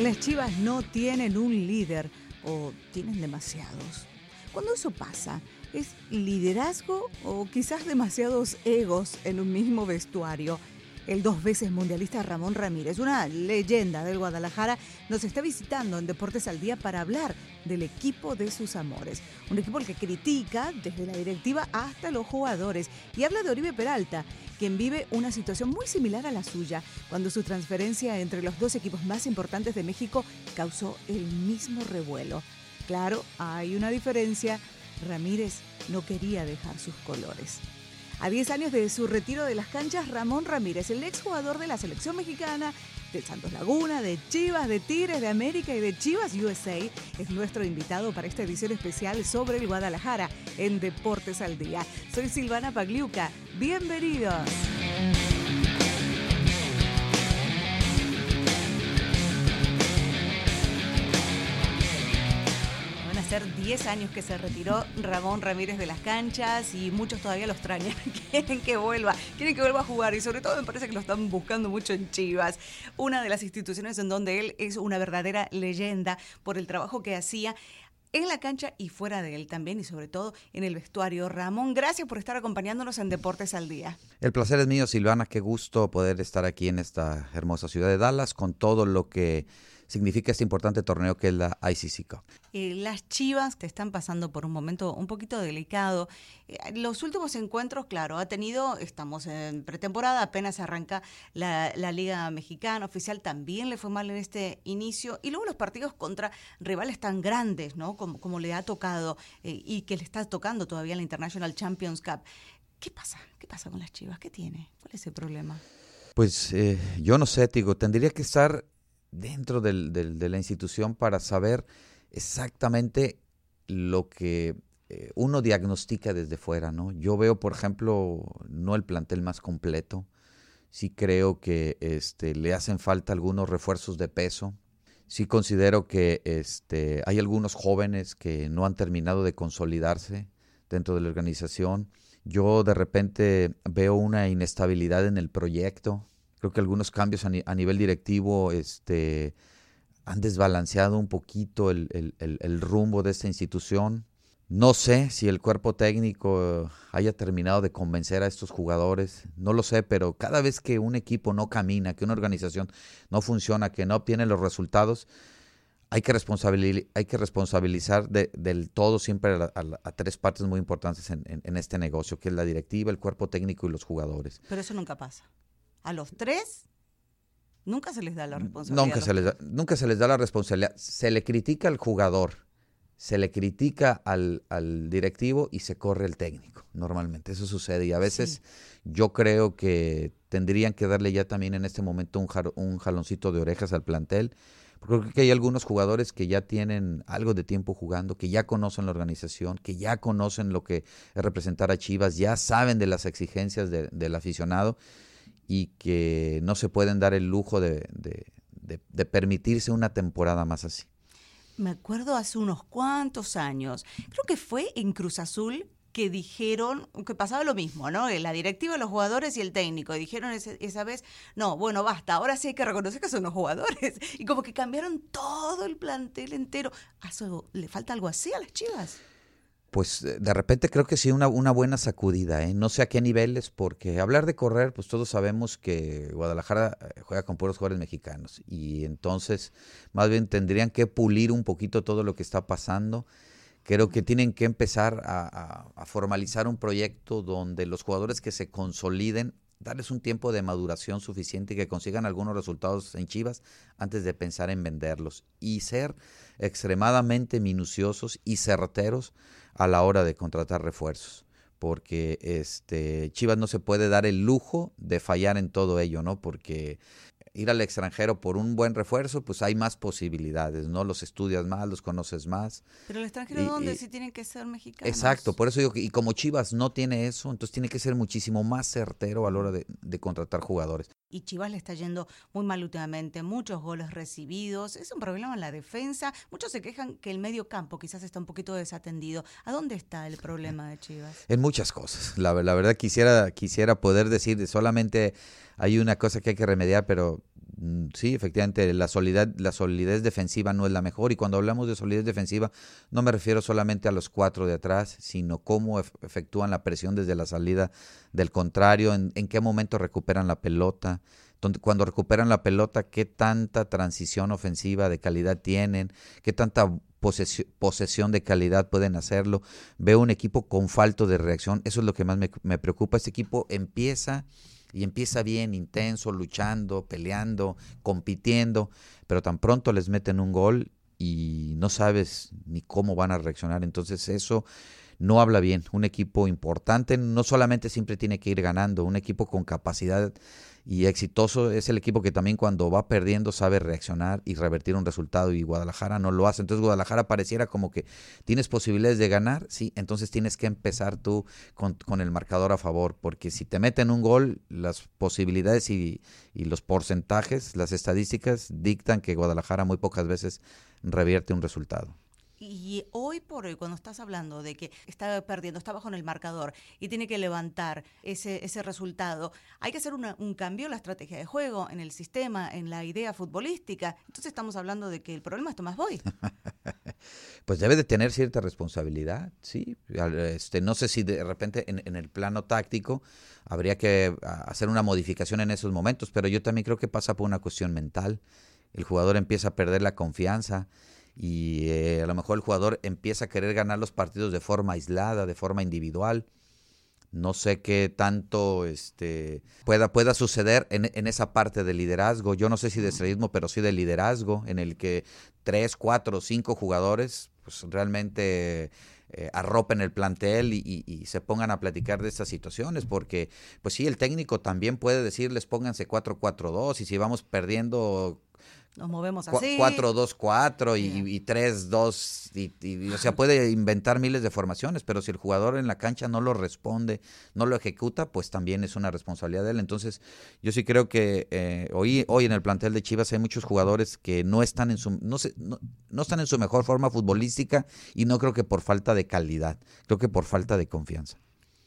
Las Chivas no tienen un líder o tienen demasiados. Cuando eso pasa, ¿es liderazgo o quizás demasiados egos en un mismo vestuario? El dos veces mundialista Ramón Ramírez, una leyenda del Guadalajara, nos está visitando en Deportes al Día para hablar del equipo de sus amores. Un equipo que critica desde la directiva hasta los jugadores. Y habla de Oribe Peralta, quien vive una situación muy similar a la suya, cuando su transferencia entre los dos equipos más importantes de México causó el mismo revuelo. Claro, hay una diferencia. Ramírez no quería dejar sus colores. A 10 años de su retiro de las canchas, Ramón Ramírez, el exjugador de la selección mexicana, de Santos Laguna, de Chivas, de Tigres, de América y de Chivas USA, es nuestro invitado para esta edición especial sobre el Guadalajara en Deportes al Día. Soy Silvana Pagliuca. Bienvenidos. Ser 10 años que se retiró Ramón Ramírez de las canchas y muchos todavía lo extrañan. Quieren que vuelva, quieren que vuelva a jugar y sobre todo me parece que lo están buscando mucho en Chivas, una de las instituciones en donde él es una verdadera leyenda por el trabajo que hacía en la cancha y fuera de él también y sobre todo en el vestuario. Ramón, gracias por estar acompañándonos en Deportes al Día. El placer es mío, Silvana. Qué gusto poder estar aquí en esta hermosa ciudad de Dallas con todo lo que significa este importante torneo que es la ICC Cup. Eh, las Chivas te están pasando por un momento un poquito delicado. Eh, los últimos encuentros, claro, ha tenido, estamos en pretemporada, apenas arranca la, la, Liga Mexicana oficial, también le fue mal en este inicio. Y luego los partidos contra rivales tan grandes, ¿no? Como, como le ha tocado eh, y que le está tocando todavía la International Champions Cup. ¿Qué pasa? ¿Qué pasa con las Chivas? ¿Qué tiene? ¿Cuál es el problema? Pues eh, yo no sé, Tigo, tendría que estar dentro del, del, de la institución para saber exactamente lo que eh, uno diagnostica desde fuera, ¿no? Yo veo, por ejemplo, no el plantel más completo, sí creo que este, le hacen falta algunos refuerzos de peso, sí considero que este, hay algunos jóvenes que no han terminado de consolidarse dentro de la organización. Yo de repente veo una inestabilidad en el proyecto, Creo que algunos cambios a, ni, a nivel directivo este, han desbalanceado un poquito el, rumbo de esta institución. No sé si el cuerpo técnico haya terminado de convencer a estos jugadores, no lo sé, pero cada vez que un equipo no camina, que una organización no funciona, que no obtiene los resultados, hay que, responsabilizar, hay que responsabilizar de, del todo siempre a, tres partes muy importantes en, en este negocio, que es la directiva, el cuerpo técnico y los jugadores. Pero eso nunca pasa a los tres nunca se les da la responsabilidad. Nunca se les da, nunca se les da la responsabilidad. Se le critica al jugador, se le critica al, al directivo y se corre el técnico. Normalmente eso sucede y a veces sí. yo creo que tendrían que darle ya también en este momento un, jar, un jaloncito de orejas al plantel. Porque creo que hay algunos jugadores que ya tienen algo de tiempo jugando, que ya conocen la organización, que ya conocen lo que es representar a Chivas, ya saben de las exigencias de, del aficionado y que no se pueden dar el lujo de, de, permitirse una temporada más así. Me acuerdo hace unos cuantos años, creo que fue en Cruz Azul que dijeron que pasaba lo mismo, ¿no? La directiva, los jugadores y el técnico. Y dijeron esa vez, no, bueno, basta, ahora sí hay que reconocer que son los jugadores. Y como que cambiaron todo el plantel entero. ¿Eso, ¿Le falta algo así a las chivas? Pues de repente creo que sí una, una buena sacudida, ¿eh? no sé a qué niveles, porque hablar de correr, pues todos sabemos que Guadalajara eh, juega con puros jugadores mexicanos y entonces más bien tendrían que pulir un poquito todo lo que está pasando. Creo que tienen que empezar a, a, a formalizar un proyecto donde los jugadores que se consoliden darles un tiempo de maduración suficiente y que consigan algunos resultados en Chivas antes de pensar en venderlos y ser extremadamente minuciosos y certeros a la hora de contratar refuerzos porque este Chivas no se puede dar el lujo de fallar en todo ello, ¿no? Porque ir al extranjero por un buen refuerzo, pues hay más posibilidades, ¿no? Los estudias más, los conoces más. Pero el extranjero, y, ¿dónde? Sí tienen que ser mexicanos. Exacto, por eso digo que, y como Chivas no tiene eso, entonces tiene que ser muchísimo más certero a la hora de, de contratar jugadores. Y Chivas le está yendo muy mal últimamente, muchos goles recibidos, es un problema en la defensa, muchos se quejan que el medio campo quizás está un poquito desatendido. ¿A dónde está el problema de Chivas? En muchas cosas, la, la verdad quisiera, quisiera poder decir solamente hay una cosa que hay que remediar, pero Mm, sí, efectivamente, la solidez, la solidez defensiva no es la mejor. Y cuando hablamos de solidez defensiva, no me refiero solamente a los cuatro de atrás, sino cómo efectúan la presión desde la salida del contrario, en, qué momento recuperan la pelota, cuando recuperan la pelota, qué tanta transición ofensiva de calidad tienen, qué tanta posesión de calidad pueden hacerlo. Veo un equipo con falto de reacción, eso es lo que más me, me preocupa. Este equipo empieza y empieza bien, intenso, luchando, peleando, compitiendo, pero tan pronto les meten un gol y no sabes ni cómo van a reaccionar. Entonces eso no habla bien. Un equipo importante no solamente siempre tiene que ir ganando, un equipo con capacidad y exitoso es el equipo que también cuando va perdiendo sabe reaccionar y revertir un resultado y Guadalajara no lo hace. Entonces Guadalajara pareciera como que tienes posibilidades de ganar, sí, entonces tienes que empezar tú con, el marcador a favor, porque si te meten un gol, las posibilidades y, y los porcentajes, las estadísticas dictan que Guadalajara muy pocas veces revierte un resultado. Y hoy por hoy, cuando estás hablando de que está perdiendo, está bajo en el marcador y tiene que levantar ese, ese resultado, hay que hacer un cambio en la estrategia de juego, en el sistema, en la idea futbolística. Entonces estamos hablando de que el problema es Tomás Boy. pues debe de tener cierta responsabilidad, sí. Este, no sé si de repente en, en el plano táctico habría que hacer una modificación en esos momentos, pero yo también creo que pasa por una cuestión mental. El jugador empieza a perder la confianza y eh, a lo mejor el jugador empieza a querer ganar los partidos de forma aislada, de forma individual. No sé qué tanto este, pueda, pueda suceder en, en esa parte del liderazgo. Yo no sé si de estrellismo, pero sí de liderazgo, en el que tres, cuatro, cinco jugadores pues, realmente eh, arropen el plantel y, y, se pongan a platicar de estas situaciones, porque pues sí, el técnico también puede decirles pónganse 4-4-2 y si vamos perdiendo nos movemos así. 4-2-4 y, 3-2. Y, o sea, puede inventar miles de formaciones, pero si el jugador en la cancha no lo responde, no lo ejecuta, pues también es una responsabilidad de él. Entonces, yo sí creo que eh, hoy, hoy en el plantel de Chivas hay muchos jugadores que no están en su no, no, no están en su mejor forma futbolística y no creo que por falta de calidad, creo que por falta de confianza.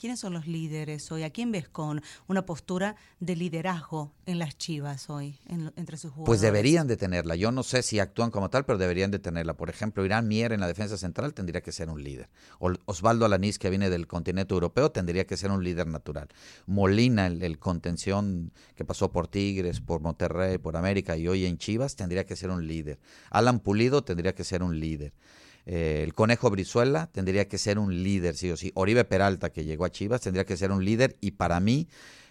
¿Quiénes son los líderes hoy? ¿A quién ves con una postura de liderazgo en las Chivas hoy, entre sus jugadores? Pues deberían de tenerla. Yo no sé si actúan como tal, pero deberían de tenerla. Por ejemplo, Irán Mier en la defensa central tendría que ser un líder. Osvaldo Alanís, que viene del continente europeo, tendría que ser un líder natural. Molina, el, contención que pasó por Tigres, por Monterrey, por América y hoy en Chivas, tendría que ser un líder. Alan Pulido tendría que ser un líder. Eh, el Conejo Brizuela tendría que ser un líder, sí o sí. Oribe Peralta, que llegó a Chivas, tendría que ser un líder. Y para mí,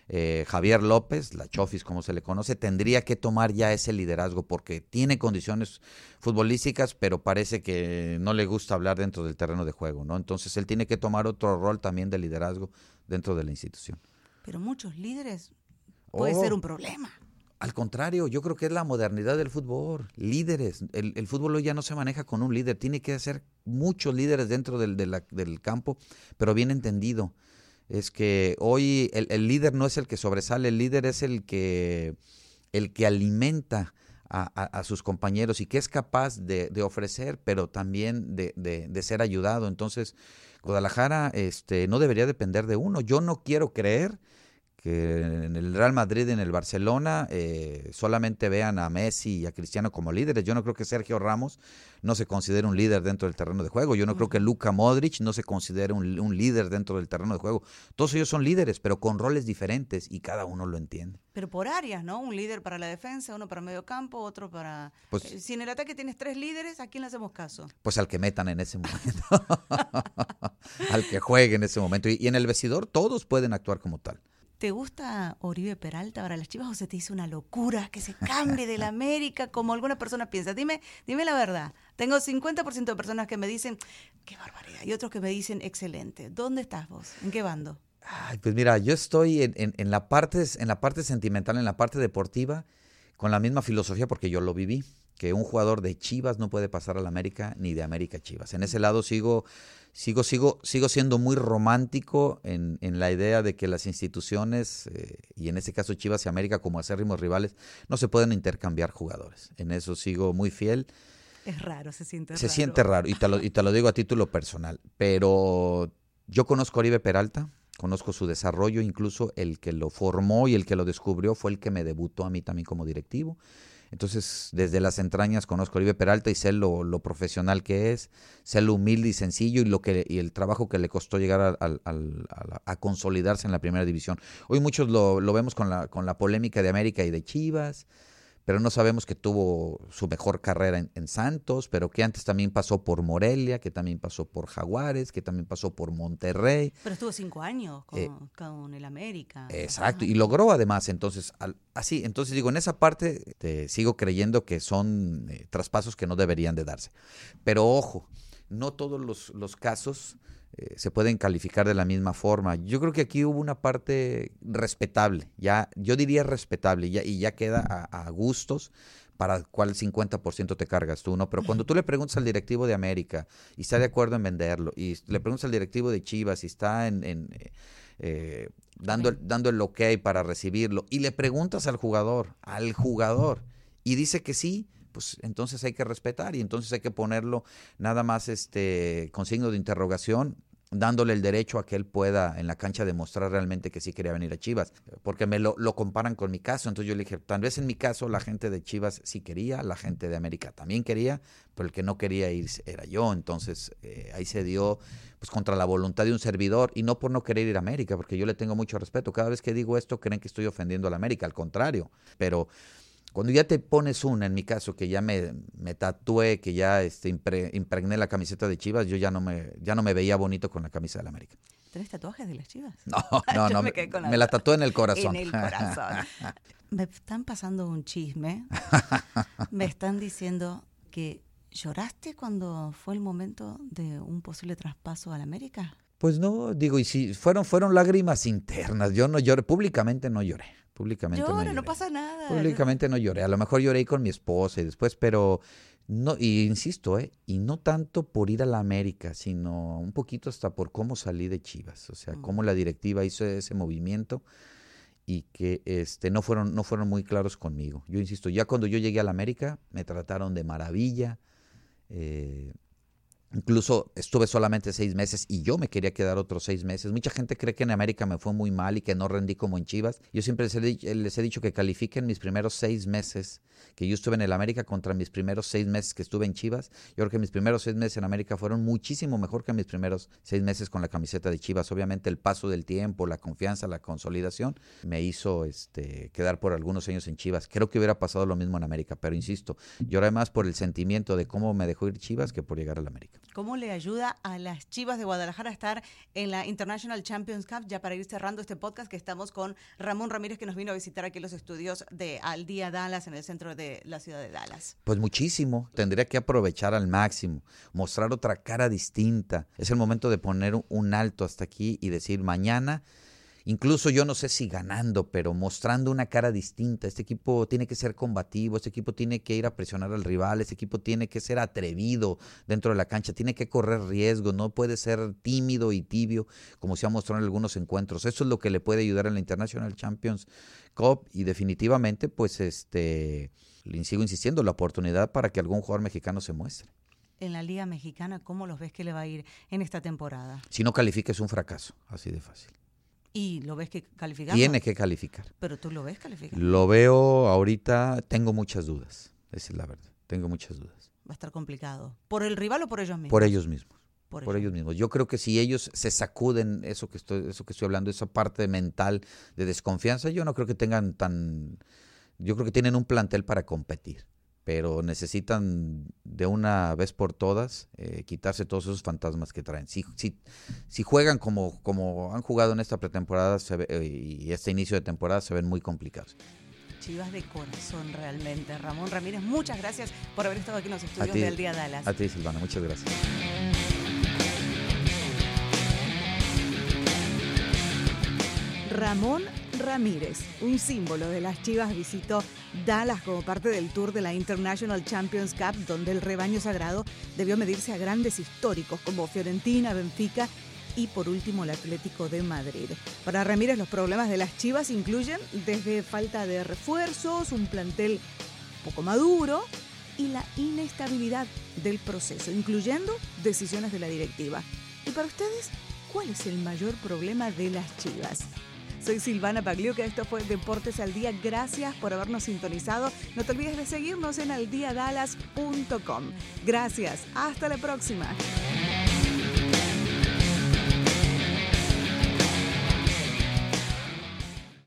eh, Javier López, la Chofis como se le conoce, tendría que tomar ya ese liderazgo porque tiene condiciones futbolísticas, pero parece que no le gusta hablar dentro del terreno de juego, ¿no? Entonces él tiene que tomar otro rol también de liderazgo dentro de la institución. Pero muchos líderes puede ser oh. un problema. Al contrario, yo creo que es la modernidad del fútbol. Líderes. El, fútbol hoy ya no se maneja con un líder. Tiene que ser muchos líderes dentro del, del campo, pero bien entendido. Es que hoy el, líder no es el que sobresale, el líder es el que, el que alimenta a, sus compañeros y que es capaz de, ofrecer, pero también de, de, ser ayudado. Entonces, Guadalajara este, no debería depender de uno. Yo no quiero creer que en el Real Madrid y en el Barcelona eh, solamente vean a Messi y a Cristiano como líderes. Yo no creo que Sergio Ramos no se considere un líder dentro del terreno de juego. Yo no creo que Luka Modric no se considere un, líder dentro del terreno de juego. Todos ellos son líderes, pero con roles diferentes y cada uno lo entiende. Pero por áreas, ¿no? Un líder para la defensa, uno para medio campo, otro para... Pues, eh, si en el ataque tienes tres líderes, ¿a quién le hacemos caso? Pues al que metan en ese momento. al que juegue en ese momento. y en el vestidor todos pueden actuar como tal. ¿Te gusta Oribe Peralta para las Chivas o se te hizo una locura que se cambie de la América como alguna persona piensa? Dime, dime la verdad. Tengo 50% de personas que me dicen, qué barbaridad, y otros que me dicen, excelente. ¿Dónde estás vos? ¿En qué bando? pues mira, yo estoy en, en, la parte, en la parte sentimental, en la parte deportiva, con la misma filosofía porque yo lo viví, que un jugador de Chivas no puede pasar a la América ni de América a Chivas. En ese lado sigo sigo, sigo, sigo siendo muy romántico en, en la idea de que las instituciones, eh, y en este caso Chivas y América como acérrimos rivales, no se pueden intercambiar jugadores. En eso sigo muy fiel. Es raro, se siente se raro. Se siente raro, y te, lo, y te lo digo a título personal. Pero yo conozco a Oribe Peralta, conozco su desarrollo, incluso el que lo formó y el que lo descubrió fue el que me debutó a mí también como directivo. Entonces, desde las entrañas conozco a Oribe Peralta y sé lo, profesional que es, sé lo humilde y sencillo y, lo que, y el trabajo que le costó llegar a, consolidarse en la primera división. Hoy muchos lo, lo vemos con la, con la polémica de América y de Chivas, pero no sabemos que tuvo su mejor carrera en, Santos, pero que antes también pasó por Morelia, que también pasó por Jaguares, que también pasó por Monterrey. Pero estuvo cinco años con, eh, el América. Exacto, y logró además, entonces, así, entonces digo, en esa parte te sigo creyendo que son eh, traspasos que no deberían de darse. Pero ojo, no todos los, los casos eh, se pueden calificar de la misma forma. Yo creo que aquí hubo una parte respetable, ya, yo diría respetable, y ya, y ya queda a, gustos para cuál 50% te cargas tú, ¿no? Pero cuando tú le preguntas al directivo de América y está de acuerdo en venderlo, y le preguntas al directivo de Chivas y está en, eh, eh, dando, dando el ok para recibirlo, y le preguntas al jugador, al jugador, y dice que sí, pues entonces hay que respetar y entonces hay que ponerlo nada más este con signo de interrogación dándole el derecho a que él pueda en la cancha demostrar realmente que sí quería venir a Chivas, porque me lo, comparan con mi caso, entonces yo le dije, tal vez en mi caso la gente de Chivas sí quería, la gente de América también quería, pero el que no quería ir era yo, entonces eh, ahí se dio pues contra la voluntad de un servidor y no por no querer ir a América, porque yo le tengo mucho respeto, cada vez que digo esto creen que estoy ofendiendo a la América, al contrario, pero cuando ya te pones una, en mi caso, que ya me, me tatué, que ya este, impregné la camiseta de Chivas, yo ya no me, ya no me veía bonito con la camisa de la América. ¿Tienes tatuajes de las Chivas? No, no, no. me, me, la tatué en el corazón. En el corazón. me están pasando un chisme. me están diciendo que lloraste cuando fue el momento de un posible traspaso a la América. Pues no, digo, y si fueron, fueron lágrimas internas. Yo no lloré, públicamente no lloré. Públicamente no, lloré. no pasa nada. Públicamente no lloré. A lo mejor lloré con mi esposa y después, pero no, y insisto, ¿eh? y no tanto por ir a la América, sino un poquito hasta por cómo salí de Chivas, o sea, cómo la directiva hizo ese movimiento y que este no fueron no fueron muy claros conmigo. Yo insisto, ya cuando yo llegué a la América me trataron de maravilla. Eh, Incluso estuve solamente seis meses y yo me quería quedar otros seis meses. Mucha gente cree que en América me fue muy mal y que no rendí como en Chivas. Yo siempre les he, dicho que califiquen mis primeros seis meses que yo estuve en el América contra mis primeros seis meses que estuve en Chivas. Yo creo que mis primeros seis meses en América fueron muchísimo mejor que mis primeros seis meses con la camiseta de Chivas. Obviamente el paso del tiempo, la confianza, la consolidación me hizo este, quedar por algunos años en Chivas. Creo que hubiera pasado lo mismo en América, pero insisto, lloré más por el sentimiento de cómo me dejó ir Chivas que por llegar a la América. ¿Cómo le ayuda a las Chivas de Guadalajara a estar en la International Champions Cup? Ya para ir cerrando este podcast que estamos con Ramón Ramírez que nos vino a visitar aquí los estudios de Al Día Dallas en el centro de la ciudad de Dallas. Pues muchísimo. Tendría que aprovechar al máximo, mostrar otra cara distinta. Es el momento de poner un alto hasta aquí y decir mañana incluso yo no sé si ganando, pero mostrando una cara distinta. Este equipo tiene que ser combativo, este equipo tiene que ir a presionar al rival, este equipo tiene que ser atrevido dentro de la cancha, tiene que correr riesgos, no puede ser tímido y tibio como se ha mostrado en algunos encuentros. Eso es lo que le puede ayudar en la International Champions Cup y definitivamente pues este le sigo insistiendo la oportunidad para que algún jugador mexicano se muestre en la Liga Mexicana, ¿cómo los ves que le va a ir en esta temporada? Si no califica es un fracaso, así de fácil. ¿Y lo ves que calificar? Tiene que calificar. Pero tú lo ves calificar. Lo veo ahorita, tengo muchas dudas. Esa es la verdad. Tengo muchas dudas. Va a estar complicado. ¿Por el rival o por ellos mismos? Por ellos mismos. Por, ellos. mismos. Yo creo que si ellos se sacuden eso que estoy, eso que estoy hablando, esa parte mental de desconfianza, yo no creo que tengan tan, yo creo que tienen un plantel para competir pero necesitan de una vez por todas eh, quitarse todos esos fantasmas que traen. Si, si, si juegan como, como han jugado en esta pretemporada eh, y este inicio de temporada, se ven muy complicados. Chivas de corazón realmente. Ramón Ramírez, muchas gracias por haber estado aquí en los estudios del Día Dallas. A ti, Silvana, muchas gracias. Ramón Ramírez, un símbolo de las Chivas, visitó Dallas como parte del tour de la International Champions Cup, donde el rebaño sagrado debió medirse a grandes históricos como Fiorentina, Benfica y por último el Atlético de Madrid. Para Ramírez los problemas de las Chivas incluyen desde falta de refuerzos, un plantel poco maduro y la inestabilidad del proceso, incluyendo decisiones de la directiva. ¿Y para ustedes? ¿Cuál es el mayor problema de las Chivas? Soy Silvana Pagliuca, esto fue Deportes al Día. Gracias por habernos sintonizado. No te olvides de seguirnos en aldiadalas.com. Gracias, hasta la próxima.